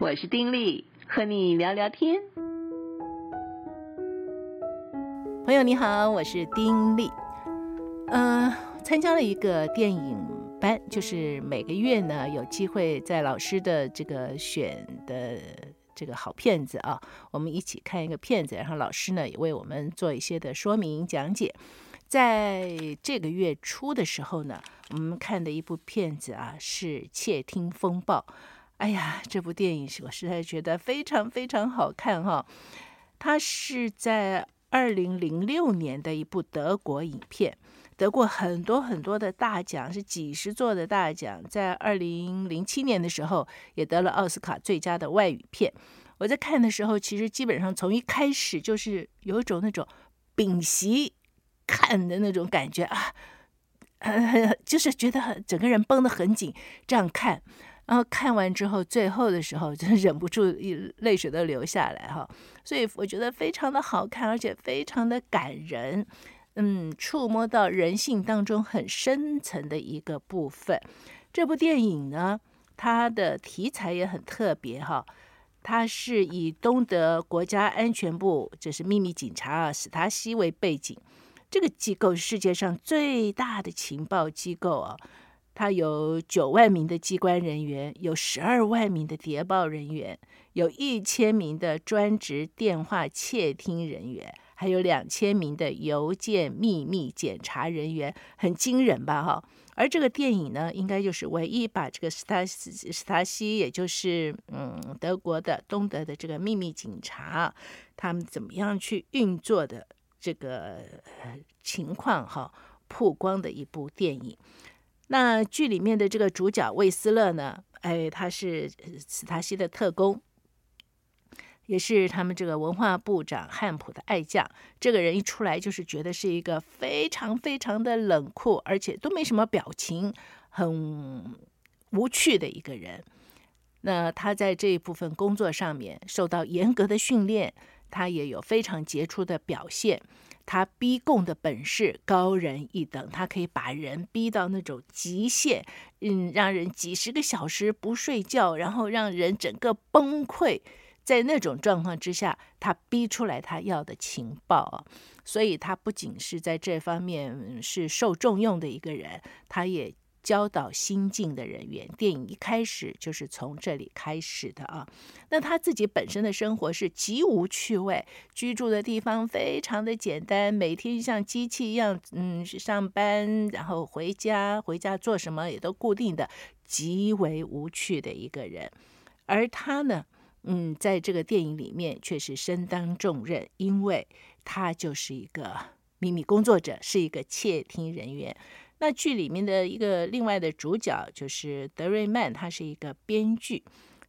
我是丁力，和你聊聊天。朋友你好，我是丁力。嗯、参加了一个电影班，就是每个月呢有机会在老师的这个选的这个好片子啊，我们一起看一个片子，然后老师呢也为我们做一些的说明讲解。在这个月初的时候呢，我们看的一部片子啊是《窃听风暴》。哎呀，这部电影我实在觉得非常非常好看哈。它是在二零零六年的一部德国影片，得过很多很多的大奖，是几十座的大奖。在二零零七年的时候，也得了奥斯卡最佳的外语片。我在看的时候，其实基本上从一开始就是有一种那种屏息。看的那种感觉啊，呃，就是觉得整个人绷得很紧，这样看，然后看完之后，最后的时候就 忍不住一泪水都流下来哈，所以我觉得非常的好看，而且非常的感人，嗯，触摸到人性当中很深层的一个部分。这部电影呢，它的题材也很特别哈，它是以东德国家安全部，这是秘密警察啊，史塔西为背景。这个机构是世界上最大的情报机构啊，它有九万名的机关人员，有十二万名的谍报人员，有一千名的专职电话窃听人员，还有两千名的邮件秘密检查人员，很惊人吧？哈！而这个电影呢，应该就是唯一把这个史塔西史塔西，也就是嗯德国的东德的这个秘密警察，他们怎么样去运作的。这个情况哈，曝光的一部电影。那剧里面的这个主角魏斯勒呢，哎，他是斯塔西的特工，也是他们这个文化部长汉普的爱将。这个人一出来就是觉得是一个非常非常的冷酷，而且都没什么表情，很无趣的一个人。那他在这一部分工作上面受到严格的训练。他也有非常杰出的表现，他逼供的本事高人一等，他可以把人逼到那种极限，嗯，让人几十个小时不睡觉，然后让人整个崩溃，在那种状况之下，他逼出来他要的情报，所以他不仅是在这方面是受重用的一个人，他也。教导新进的人员，电影一开始就是从这里开始的啊。那他自己本身的生活是极无趣味，居住的地方非常的简单，每天像机器一样，嗯，上班然后回家，回家做什么也都固定的，极为无趣的一个人。而他呢，嗯，在这个电影里面却是身当重任，因为他就是一个秘密工作者，是一个窃听人员。那剧里面的一个另外的主角就是德瑞曼，他是一个编剧。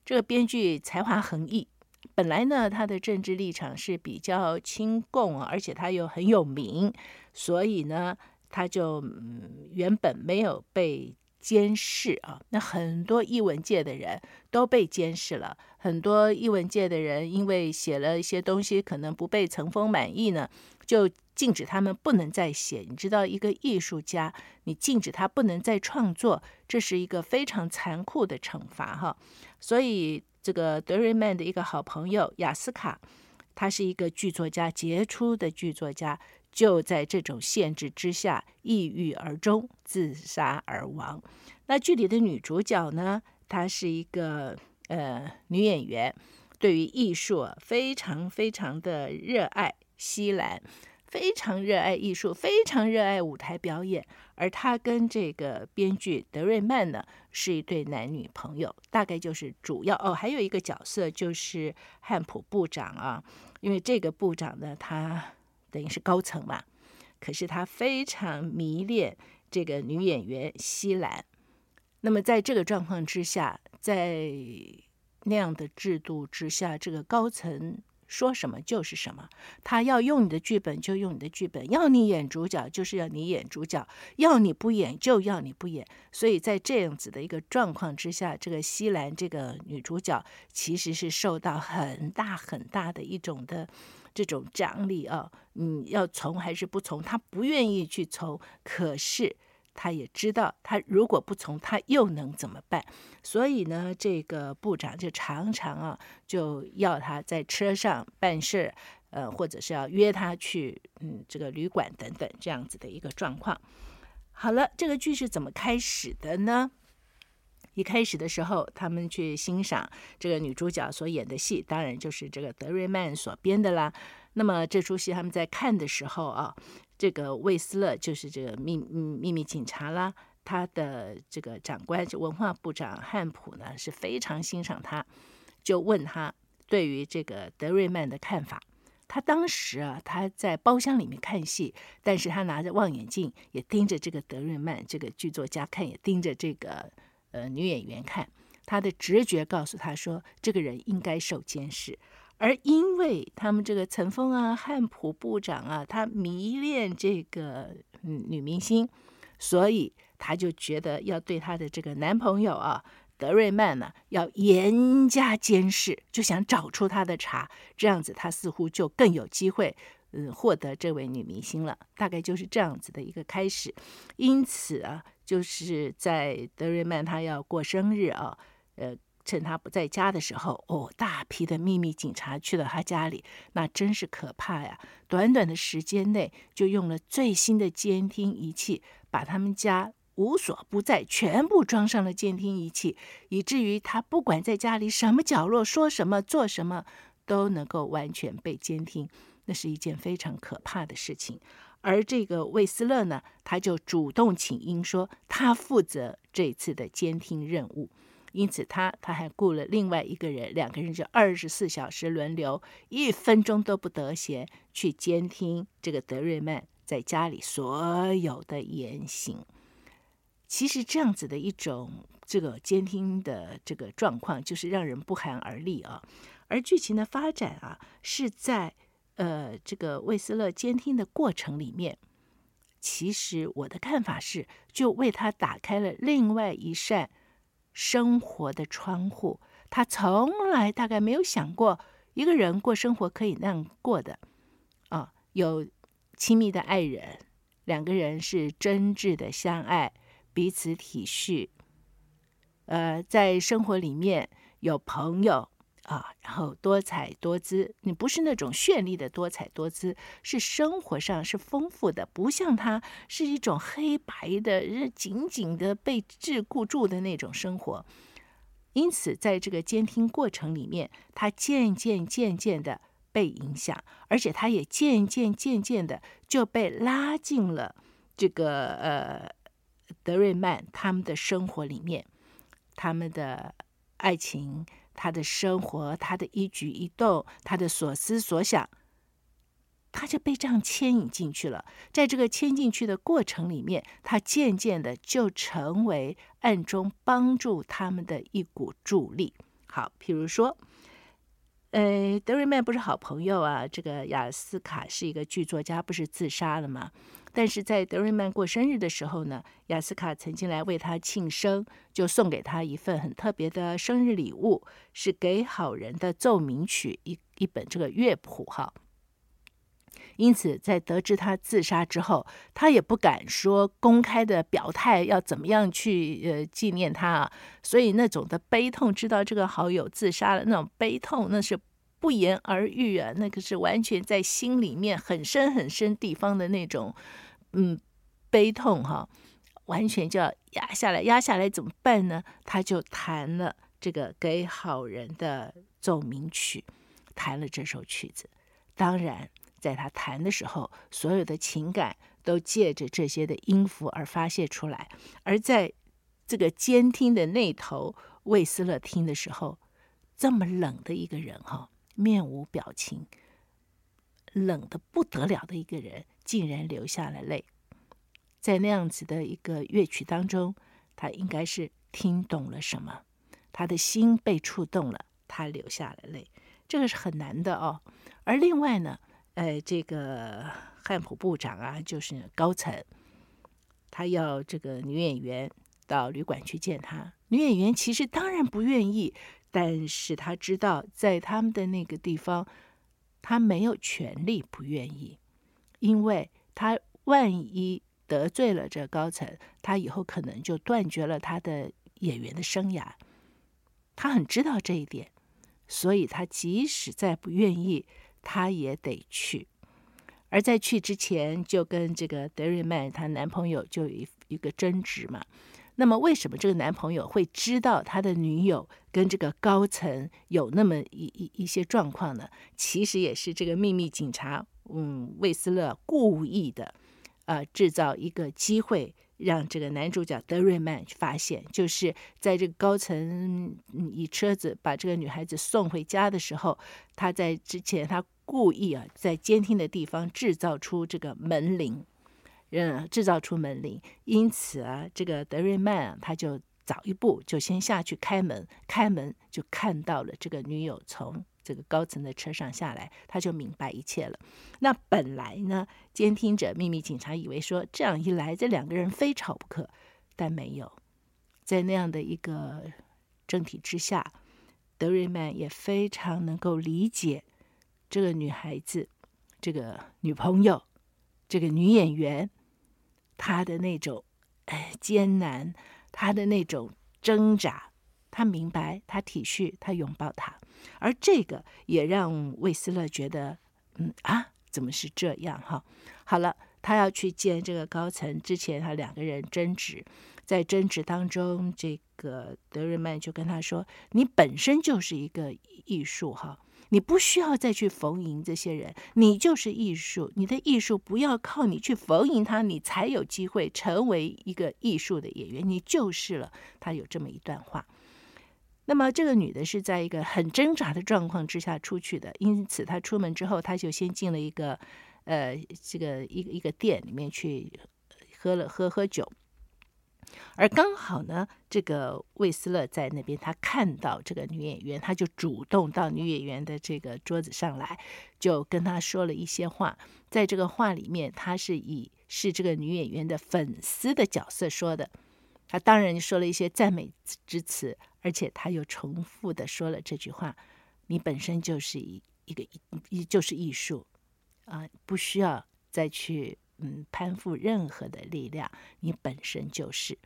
这个编剧才华横溢，本来呢他的政治立场是比较亲共，而且他又很有名，所以呢他就嗯原本没有被监视啊。那很多译文界的人都被监视了，很多译文界的人因为写了一些东西，可能不被层峰满意呢，就。禁止他们不能再写，你知道，一个艺术家，你禁止他不能再创作，这是一个非常残酷的惩罚哈。所以，这个德瑞曼的一个好朋友雅斯卡，他是一个剧作家，杰出的剧作家，就在这种限制之下，抑郁而终，自杀而亡。那剧里的女主角呢，她是一个呃女演员，对于艺术非常非常的热爱，西兰。非常热爱艺术，非常热爱舞台表演，而他跟这个编剧德瑞曼呢是一对男女朋友，大概就是主要哦，还有一个角色就是汉普部长啊，因为这个部长呢，他等于是高层嘛，可是他非常迷恋这个女演员西兰，那么在这个状况之下，在那样的制度之下，这个高层。说什么就是什么，他要用你的剧本就用你的剧本，要你演主角就是要你演主角，要你不演就要你不演。所以在这样子的一个状况之下，这个西兰这个女主角其实是受到很大很大的一种的这种张力啊，你要从还是不从？她不愿意去从，可是他也知道，他如果不从，他又能怎么办？所以呢，这个部长就常常啊，就要他在车上办事，呃，或者是要约他去，嗯，这个旅馆等等这样子的一个状况。好了，这个剧是怎么开始的呢？一开始的时候，他们去欣赏这个女主角所演的戏，当然就是这个德瑞曼所编的啦。那么这出戏他们在看的时候啊，这个魏斯勒就是这个秘秘密警察啦，他的这个长官就文化部长汉普呢是非常欣赏他，就问他对于这个德瑞曼的看法。他当时啊，他在包厢里面看戏，但是他拿着望远镜也盯着这个德瑞曼这个剧作家看，也盯着这个。呃，女演员看他的直觉告诉他说，这个人应该受监视，而因为他们这个岑峰啊、汉普部长啊，他迷恋这个女明星，所以他就觉得要对他的这个男朋友啊德瑞曼呢要严加监视，就想找出他的茬，这样子他似乎就更有机会嗯获得这位女明星了，大概就是这样子的一个开始，因此啊。就是在德瑞曼他要过生日啊，呃，趁他不在家的时候，哦，大批的秘密警察去了他家里，那真是可怕呀！短短的时间内，就用了最新的监听仪器，把他们家无所不在，全部装上了监听仪器，以至于他不管在家里什么角落说什么做什么，都能够完全被监听，那是一件非常可怕的事情。而这个魏斯勒呢，他就主动请缨说，他负责这次的监听任务，因此他他还雇了另外一个人，两个人就二十四小时轮流，一分钟都不得闲去监听这个德瑞曼在家里所有的言行。其实这样子的一种这个监听的这个状况，就是让人不寒而栗啊。而剧情的发展啊，是在。呃，这个魏斯勒监听的过程里面，其实我的看法是，就为他打开了另外一扇生活的窗户。他从来大概没有想过，一个人过生活可以那样过的啊，有亲密的爱人，两个人是真挚的相爱，彼此体恤。呃，在生活里面有朋友。啊，然后多彩多姿，你不是那种绚丽的多彩多姿，是生活上是丰富的，不像他是一种黑白的，紧紧的被桎梏住的那种生活。因此，在这个监听过程里面，他渐渐渐渐的被影响，而且他也渐渐渐渐的就被拉进了这个呃德瑞曼他们的生活里面，他们的爱情。他的生活，他的一举一动，他的所思所想，他就被这样牵引进去了。在这个牵进去的过程里面，他渐渐的就成为暗中帮助他们的一股助力。好，譬如说，呃，德瑞曼不是好朋友啊，这个雅斯卡是一个剧作家，不是自杀了吗？但是在德瑞曼过生日的时候呢，雅斯卡曾经来为他庆生，就送给他一份很特别的生日礼物，是给好人的奏鸣曲一一本这个乐谱哈。因此，在得知他自杀之后，他也不敢说公开的表态要怎么样去呃纪念他啊，所以那种的悲痛，知道这个好友自杀了那种悲痛，那是。不言而喻啊，那个是完全在心里面很深很深地方的那种，嗯，悲痛哈，完全就要压下来，压下来怎么办呢？他就弹了这个给好人的奏鸣曲，弹了这首曲子。当然，在他弹的时候，所有的情感都借着这些的音符而发泄出来。而在这个监听的那头，魏斯勒听的时候，这么冷的一个人哈。面无表情、冷的不得了的一个人，竟然流下了泪。在那样子的一个乐曲当中，他应该是听懂了什么，他的心被触动了，他流下了泪。这个是很难的哦。而另外呢，呃，这个汉普部长啊，就是高层，他要这个女演员到旅馆去见他。女演员其实当然不愿意。但是他知道，在他们的那个地方，他没有权利不愿意，因为他万一得罪了这高层，他以后可能就断绝了他的演员的生涯。他很知道这一点，所以他即使再不愿意，他也得去。而在去之前，就跟这个德瑞曼她男朋友就有一一个争执嘛。那么，为什么这个男朋友会知道他的女友跟这个高层有那么一一一些状况呢？其实也是这个秘密警察，嗯，魏斯勒故意的，呃，制造一个机会让这个男主角德瑞曼发现，就是在这个高层嗯以车子把这个女孩子送回家的时候，他在之前他故意啊在监听的地方制造出这个门铃。嗯，制造出门铃，因此啊，这个德瑞曼啊，他就早一步就先下去开门，开门就看到了这个女友从这个高层的车上下来，他就明白一切了。那本来呢，监听者秘密警察以为说这样一来，这两个人非吵不可，但没有，在那样的一个政体之下，德瑞曼也非常能够理解这个女孩子，这个女朋友，这个女演员。她的那种，哎，艰难，她的那种挣扎，他明白，他体恤，他拥抱他，而这个也让魏斯勒觉得，嗯啊，怎么是这样哈？好了，他要去见这个高层之前，他两个人争执，在争执当中，这个德瑞曼就跟他说：“你本身就是一个艺术哈。”你不需要再去逢迎这些人，你就是艺术。你的艺术不要靠你去逢迎他，你才有机会成为一个艺术的演员。你就是了。他有这么一段话。那么这个女的是在一个很挣扎的状况之下出去的，因此她出门之后，她就先进了一个呃这个一一个店里面去喝了喝喝酒。而刚好呢，这个魏斯勒在那边，他看到这个女演员，他就主动到女演员的这个桌子上来，就跟她说了一些话。在这个话里面，他是以是这个女演员的粉丝的角色说的。他当然说了一些赞美之词，而且他又重复的说了这句话：“你本身就是一一个一就是艺术啊，不需要再去。”嗯，攀附任何的力量，你本身就是。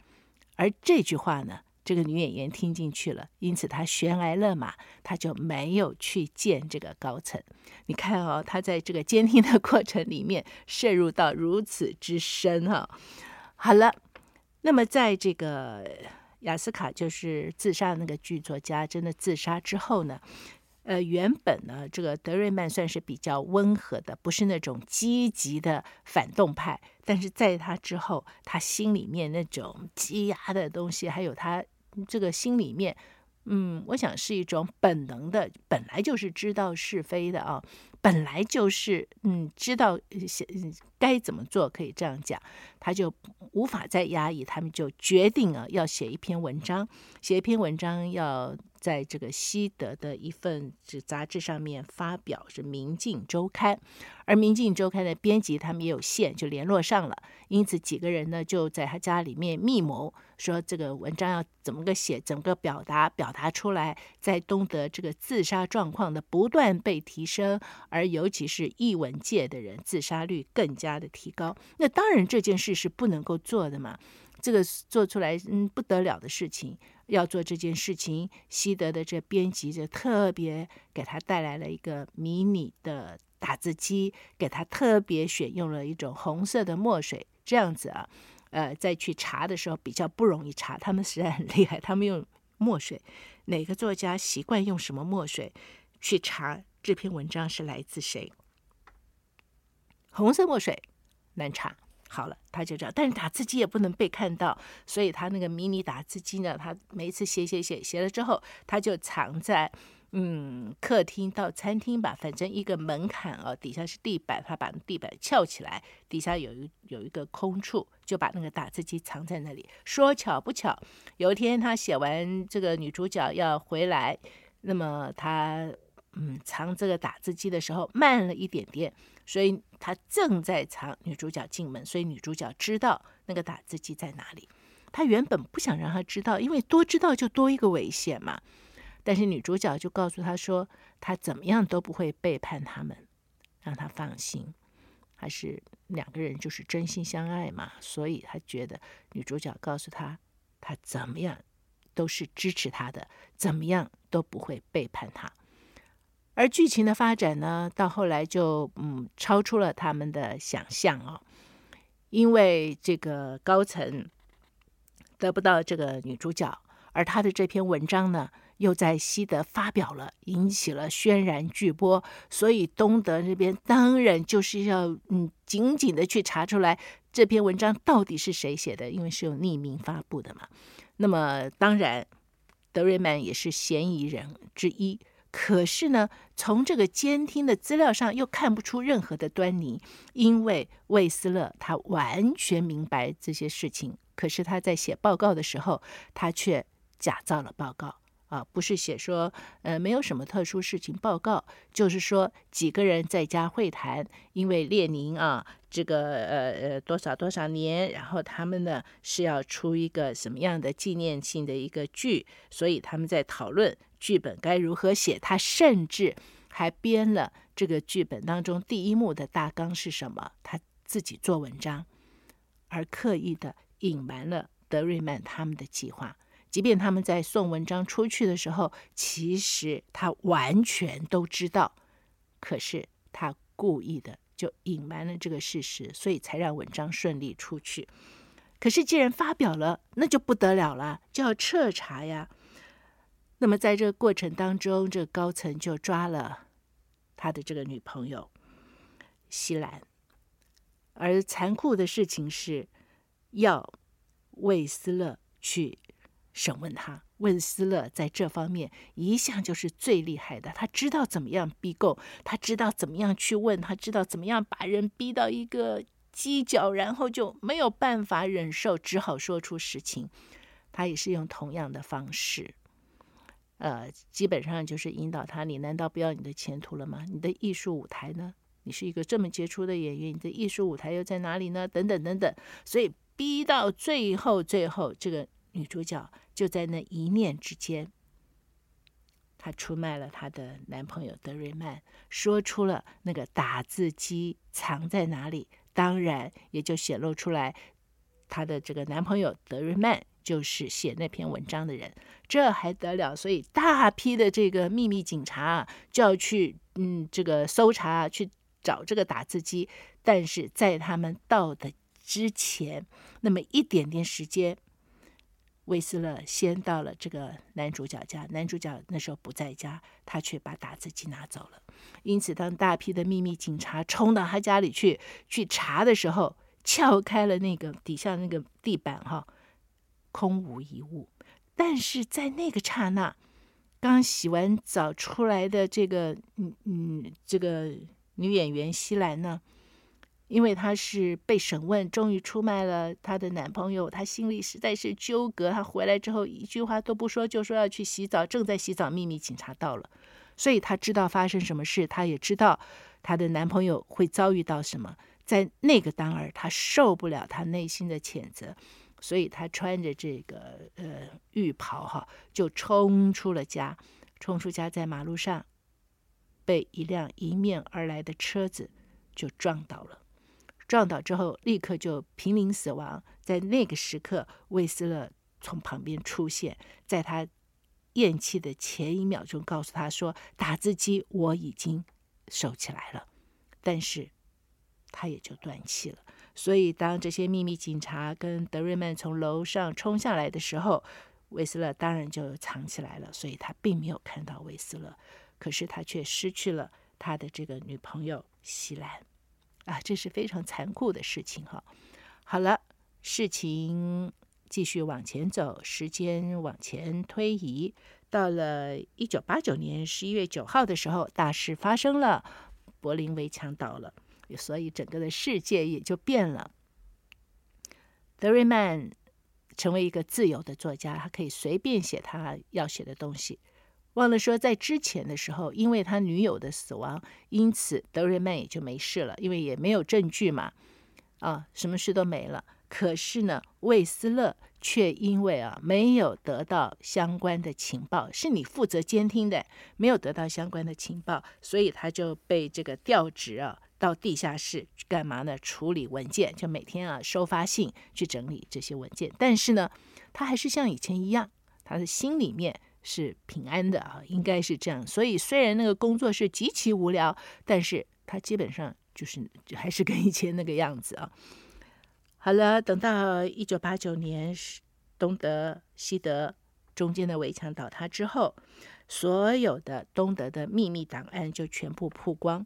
而这句话呢，这个女演员听进去了，因此她悬崖勒马，她就没有去见这个高层。你看哦，她在这个监听的过程里面涉入到如此之深哈、哦。好了，那么在这个雅斯卡就是自杀的那个剧作家真的自杀之后呢？呃，原本呢，这个德瑞曼算是比较温和的，不是那种积极的反动派。但是在他之后，他心里面那种积压的东西，还有他这个心里面，嗯，我想是一种本能的，本来就是知道是非的啊，本来就是嗯，知道写该怎么做，可以这样讲，他就无法再压抑，他们就决定了，要写一篇文章，写一篇文章要。在这个西德的一份这杂志上面发表是《明镜周刊》，而《明镜周刊》的编辑他们也有线，就联络上了，因此几个人呢就在他家里面密谋，说这个文章要怎么个写，怎么个表达，表达出来，在东德这个自杀状况的不断被提升，而尤其是译文界的人自杀率更加的提高，那当然这件事是不能够做的嘛。这个做出来嗯不得了的事情，要做这件事情，西德的这编辑就特别给他带来了一个迷你的打字机，给他特别选用了一种红色的墨水，这样子啊，呃，再去查的时候比较不容易查。他们实在很厉害，他们用墨水，哪个作家习惯用什么墨水去查这篇文章是来自谁？红色墨水难查。好了，他就这样，但是打字机也不能被看到，所以他那个迷你打字机呢，他每一次写写写写了之后，他就藏在嗯客厅到餐厅吧，反正一个门槛啊，底下是地板，他把地板翘起来，底下有一有一个空处，就把那个打字机藏在那里。说巧不巧，有一天他写完这个女主角要回来，那么他嗯藏这个打字机的时候慢了一点点。所以他正在藏女主角进门，所以女主角知道那个打字机在哪里。他原本不想让他知道，因为多知道就多一个危险嘛。但是女主角就告诉他说，他怎么样都不会背叛他们，让他放心。还是两个人就是真心相爱嘛，所以他觉得女主角告诉他，他怎么样都是支持他的，怎么样都不会背叛他。而剧情的发展呢，到后来就嗯超出了他们的想象哦，因为这个高层得不到这个女主角，而他的这篇文章呢，又在西德发表了，引起了轩然巨波，所以东德这边当然就是要嗯紧紧的去查出来这篇文章到底是谁写的，因为是有匿名发布的嘛。那么当然，德瑞曼也是嫌疑人之一。可是呢，从这个监听的资料上又看不出任何的端倪，因为魏斯勒他完全明白这些事情，可是他在写报告的时候，他却假造了报告啊，不是写说呃没有什么特殊事情报告，就是说几个人在家会谈，因为列宁啊这个呃呃多少多少年，然后他们呢是要出一个什么样的纪念性的一个剧，所以他们在讨论。剧本该如何写？他甚至还编了这个剧本当中第一幕的大纲是什么？他自己做文章，而刻意的隐瞒了德瑞曼他们的计划。即便他们在送文章出去的时候，其实他完全都知道，可是他故意的就隐瞒了这个事实，所以才让文章顺利出去。可是既然发表了，那就不得了了，就要彻查呀。那么，在这个过程当中，这个高层就抓了他的这个女朋友西兰，而残酷的事情是要魏斯勒去审问他。魏斯勒在这方面一向就是最厉害的，他知道怎么样逼供，他知道怎么样去问，他知道怎么样把人逼到一个犄角，然后就没有办法忍受，只好说出实情。他也是用同样的方式。呃，基本上就是引导他，你难道不要你的前途了吗？你的艺术舞台呢？你是一个这么杰出的演员，你的艺术舞台又在哪里呢？等等等等。所以逼到最后，最后这个女主角就在那一念之间，她出卖了她的男朋友德瑞曼，说出了那个打字机藏在哪里，当然也就显露出来，她的这个男朋友德瑞曼。就是写那篇文章的人，这还得了？所以大批的这个秘密警察就要去，嗯，这个搜查，去找这个打字机。但是在他们到的之前，那么一点点时间，魏斯勒先到了这个男主角家，男主角那时候不在家，他却把打字机拿走了。因此，当大批的秘密警察冲到他家里去去查的时候，撬开了那个底下那个地板，哈。空无一物，但是在那个刹那，刚洗完澡出来的这个嗯嗯，这个女演员西兰呢，因为她是被审问，终于出卖了她的男朋友，她心里实在是纠葛。她回来之后一句话都不说，就说要去洗澡，正在洗澡，秘密警察到了，所以她知道发生什么事，她也知道她的男朋友会遭遇到什么。在那个当儿，她受不了她内心的谴责。所以他穿着这个呃浴袍哈，就冲出了家，冲出家，在马路上被一辆迎面而来的车子就撞倒了。撞倒之后，立刻就濒临死亡。在那个时刻，魏斯勒从旁边出现，在他咽气的前一秒钟，告诉他说：“打字机我已经收起来了。”但是他也就断气了。所以，当这些秘密警察跟德瑞曼从楼上冲下来的时候，韦斯勒当然就藏起来了。所以他并没有看到韦斯勒，可是他却失去了他的这个女朋友西兰。啊，这是非常残酷的事情哈。好了，事情继续往前走，时间往前推移，到了一九八九年十一月九号的时候，大事发生了，柏林围墙倒了。所以整个的世界也就变了。德瑞曼成为一个自由的作家，他可以随便写他要写的东西。忘了说，在之前的时候，因为他女友的死亡，因此德瑞曼也就没事了，因为也没有证据嘛，啊，什么事都没了。可是呢，魏斯勒却因为啊没有得到相关的情报，是你负责监听的，没有得到相关的情报，所以他就被这个调职啊。到地下室干嘛呢？处理文件，就每天啊收发信，去整理这些文件。但是呢，他还是像以前一样，他的心里面是平安的啊，应该是这样。所以虽然那个工作是极其无聊，但是他基本上就是还是跟以前那个样子啊。好了，等到一九八九年东德西德中间的围墙倒塌之后，所有的东德的秘密档案就全部曝光。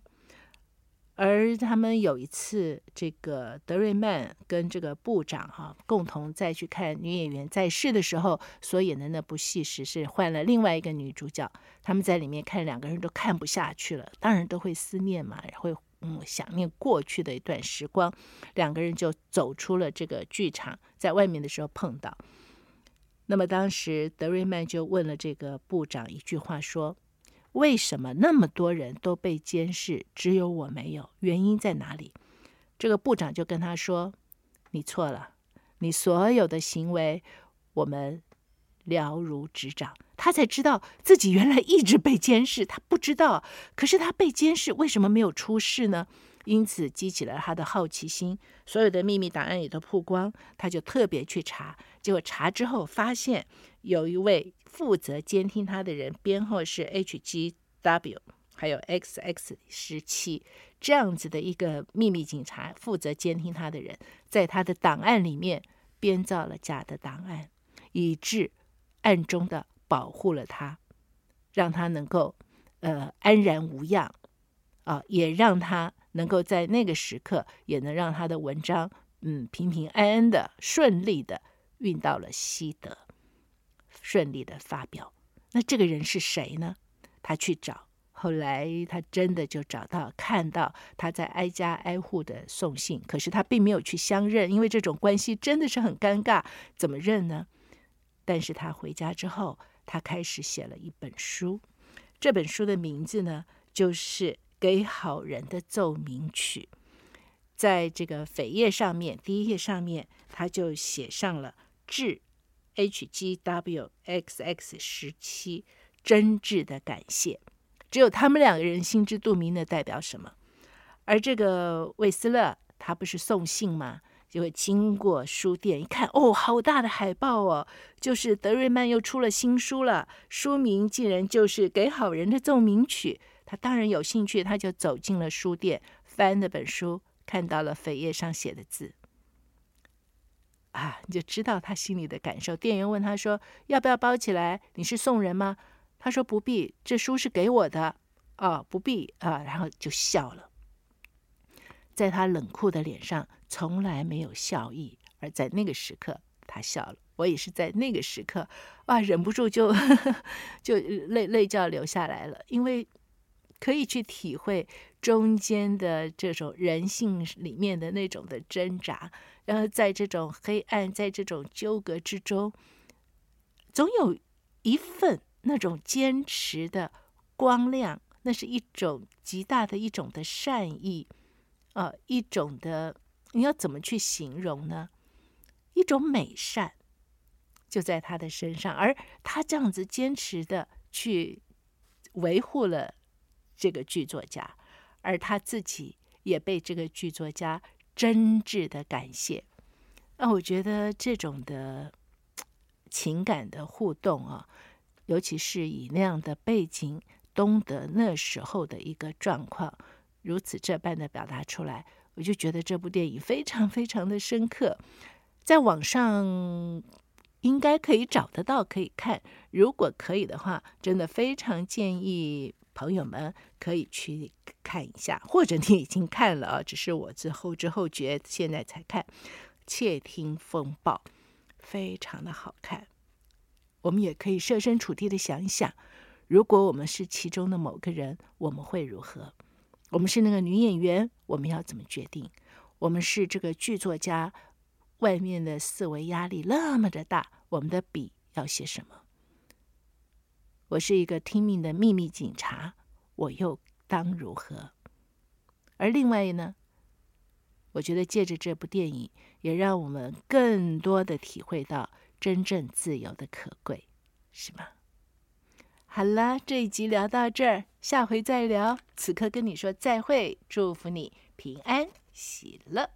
而他们有一次，这个德瑞曼跟这个部长哈、共同再去看女演员在世的时候所演的那部戏时，是换了另外一个女主角。他们在里面看两个人都看不下去了，当然都会思念嘛，会嗯想念过去的一段时光。两个人就走出了这个剧场，在外面的时候碰到。那么当时德瑞曼就问了这个部长一句话说。为什么那么多人都被监视，只有我没有？原因在哪里？这个部长就跟他说：“你错了，你所有的行为我们了如指掌。”他才知道自己原来一直被监视，他不知道。可是他被监视，为什么没有出事呢？因此激起了他的好奇心，所有的秘密档案也都曝光，他就特别去查。结果查之后发现，有一位负责监听他的人，编号是 HGW，还有 XX 十七这样子的一个秘密警察，负责监听他的人，在他的档案里面编造了假的档案，以致暗中的保护了他，让他能够呃安然无恙啊，也让他。能够在那个时刻，也能让他的文章，嗯，平平安安的、顺利的运到了西德，顺利的发表。那这个人是谁呢？他去找，后来他真的就找到，看到他在挨家挨户的送信，可是他并没有去相认，因为这种关系真的是很尴尬，怎么认呢？但是他回家之后，他开始写了一本书，这本书的名字呢，就是。给好人的奏鸣曲，在这个扉页上面，第一页上面，他就写上了致 HGWXX 十七真挚的感谢。只有他们两个人心知肚明的代表什么。而这个魏斯勒，他不是送信吗？就会经过书店一看，哦，好大的海报哦，就是德瑞曼又出了新书了，书名竟然就是《给好人的奏鸣曲》。他当然有兴趣，他就走进了书店，翻那本书，看到了扉页上写的字，啊，你就知道他心里的感受。店员问他说：“要不要包起来？你是送人吗？”他说：“不必，这书是给我的。”哦，不必啊，然后就笑了。在他冷酷的脸上从来没有笑意，而在那个时刻，他笑了。我也是在那个时刻，哇，忍不住就 就泪泪就要流下来了，因为。可以去体会中间的这种人性里面的那种的挣扎，然后在这种黑暗，在这种纠葛之中，总有一份那种坚持的光亮，那是一种极大的一种的善意，呃，一种的你要怎么去形容呢？一种美善就在他的身上，而他这样子坚持的去维护了。这个剧作家，而他自己也被这个剧作家真挚的感谢。那我觉得这种的情感的互动啊，尤其是以那样的背景，东德那时候的一个状况，如此这般的表达出来，我就觉得这部电影非常非常的深刻。在网上应该可以找得到，可以看。如果可以的话，真的非常建议。朋友们可以去看一下，或者你已经看了啊，只是我之后知后觉，现在才看。窃听风暴非常的好看，我们也可以设身处地的想一想，如果我们是其中的某个人，我们会如何？我们是那个女演员，我们要怎么决定？我们是这个剧作家，外面的思维压力那么的大，我们的笔要写什么？我是一个听命的秘密警察，我又当如何？而另外呢，我觉得借着这部电影，也让我们更多的体会到真正自由的可贵，是吗？好了，这一集聊到这儿，下回再聊。此刻跟你说再会，祝福你平安喜乐。